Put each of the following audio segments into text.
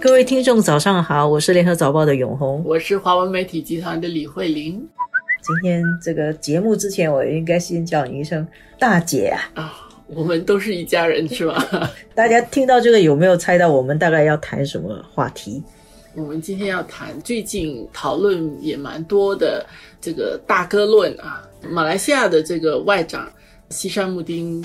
各位听众，早上好，我是联合早报的永红，我是华文媒体集团的李慧玲。今天这个节目之前，我应该先叫你一声大姐啊！啊，我们都是一家人，是吧？大家听到这个有没有猜到我们大概要谈什么话题？我们今天要谈最近讨论也蛮多的这个大哥论啊，马来西亚的这个外长西山木丁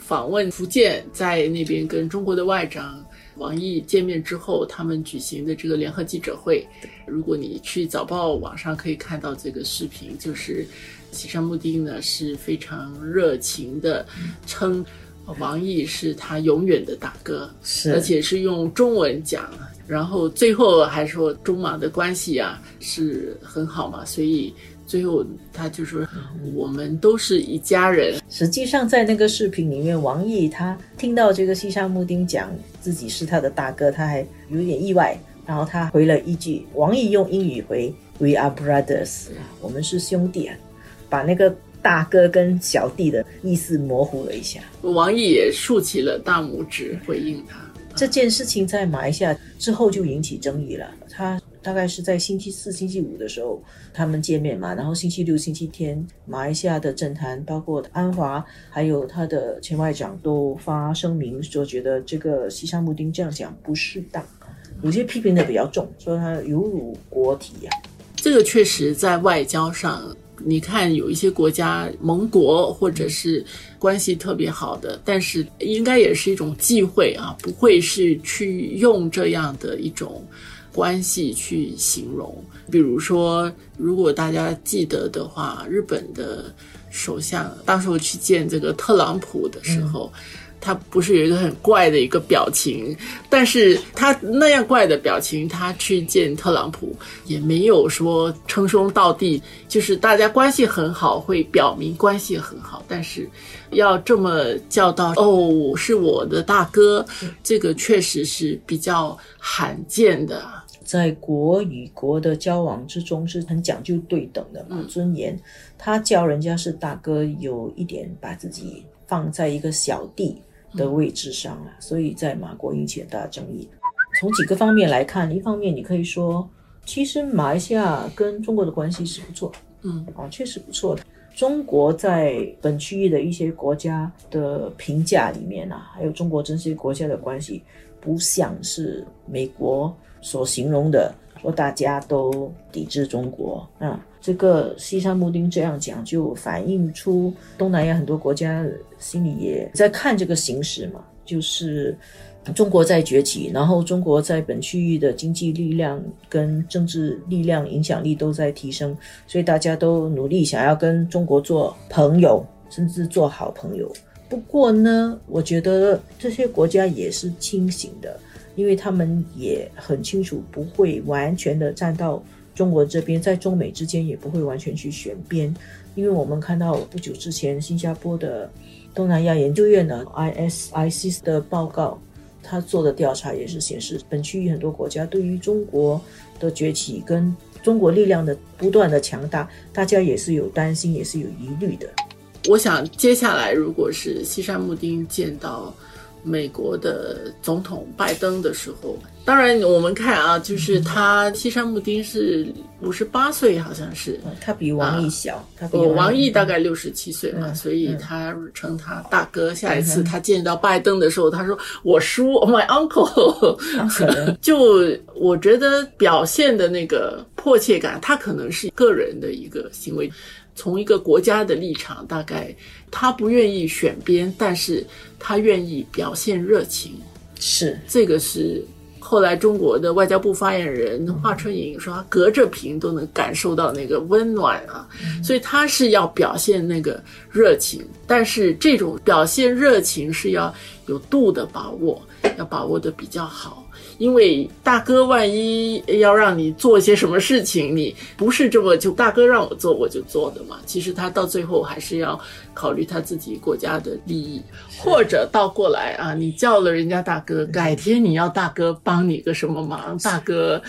访问福建，在那边跟中国的外长。王毅见面之后，他们举行的这个联合记者会，如果你去早报网上可以看到这个视频，就是西山木丁呢是非常热情的称王毅是他永远的大哥，是而且是用中文讲，然后最后还说中马的关系啊是很好嘛，所以。最后，他就说：“我们都是一家人。”实际上，在那个视频里面，王毅他听到这个西沙木丁讲自己是他的大哥，他还有点意外。然后他回了一句：“王毅用英语回，We are brothers，我们是兄弟啊。”把那个大哥跟小弟的意思模糊了一下。王毅也竖起了大拇指回应他。这件事情在马来西亚之后就引起争议了。他。大概是在星期四、星期五的时候，他们见面嘛。然后星期六、星期天，马来西亚的政坛，包括安华，还有他的前外长，都发声明说，觉得这个西沙木丁这样讲不适当，有些批评的比较重，说他有辱国体呀。这个确实在外交上，你看有一些国家盟国或者是关系特别好的，但是应该也是一种忌讳啊，不会是去用这样的一种。关系去形容，比如说，如果大家记得的话，日本的首相当时候去见这个特朗普的时候。他不是有一个很怪的一个表情，但是他那样怪的表情，他去见特朗普也没有说称兄道弟，就是大家关系很好，会表明关系很好，但是要这么叫到哦，是我的大哥，这个确实是比较罕见的，在国与国的交往之中是很讲究对等的嘛，尊严。他叫人家是大哥，有一点把自己放在一个小弟。的位置上啊，所以在马国引起很大争议。从几个方面来看，一方面你可以说，其实马来西亚跟中国的关系是不错，嗯，啊，确实不错的。中国在本区域的一些国家的评价里面啊，还有中国这些国家的关系，不像是美国所形容的。说大家都抵制中国啊，这个西山木丁这样讲，就反映出东南亚很多国家心里也在看这个形势嘛，就是中国在崛起，然后中国在本区域的经济力量跟政治力量影响力都在提升，所以大家都努力想要跟中国做朋友，甚至做好朋友。不过呢，我觉得这些国家也是清醒的。因为他们也很清楚，不会完全的站到中国这边，在中美之间也不会完全去选边。因为我们看到不久之前新加坡的东南亚研究院的 ISIC 的报告，他做的调查也是显示，本区域很多国家对于中国的崛起跟中国力量的不断的强大，大家也是有担心，也是有疑虑的。我想接下来如果是西山木丁见到。美国的总统拜登的时候，当然我们看啊，就是他西山木丁是五十八岁，好像是他比王毅小，他比王毅大概六十七岁嘛，所以他称他大哥。下一次他见到拜登的时候，他说我叔，my uncle。就我觉得表现的那个迫切感，他可能是个人的一个行为。从一个国家的立场，大概他不愿意选边，但是他愿意表现热情。是这个是后来中国的外交部发言人华春莹说，他隔着屏都能感受到那个温暖啊，所以他是要表现那个热情，但是这种表现热情是要有度的把握，要把握的比较好。因为大哥万一要让你做一些什么事情，你不是这么就大哥让我做我就做的嘛。其实他到最后还是要考虑他自己国家的利益，或者倒过来啊，你叫了人家大哥，改天你要大哥帮你个什么忙，大哥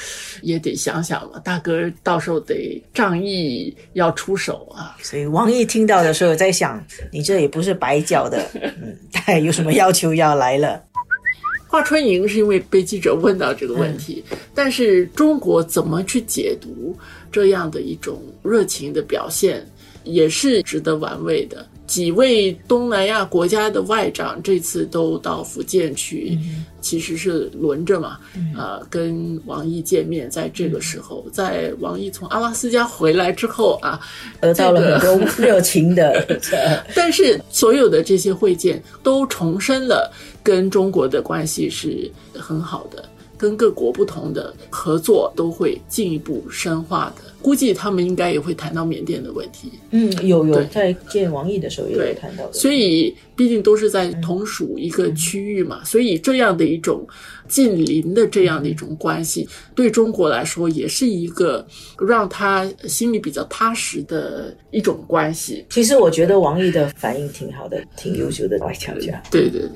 也得想想嘛。大哥到时候得仗义要出手啊。所以王毅听到的时候在想，你这也不是白叫的，嗯，有什么要求要来了。华春莹是因为被记者问到这个问题，但是中国怎么去解读这样的一种热情的表现，也是值得玩味的。几位东南亚国家的外长这次都到福建去，其实是轮着嘛，呃，跟王毅见面。在这个时候，在王毅从阿拉斯加回来之后啊，得到了很多 热情的。但是所有的这些会见都重申了跟中国的关系是很好的。跟各国不同的合作都会进一步深化的，估计他们应该也会谈到缅甸的问题。嗯，有有在见王毅的时候也有谈到。所以毕竟都是在同属一个区域嘛，所以这样的一种近邻的这样的一种关系，对中国来说也是一个让他心里比较踏实的一种关系。其实我觉得王毅的反应挺好的，挺优秀的外交家。对对对。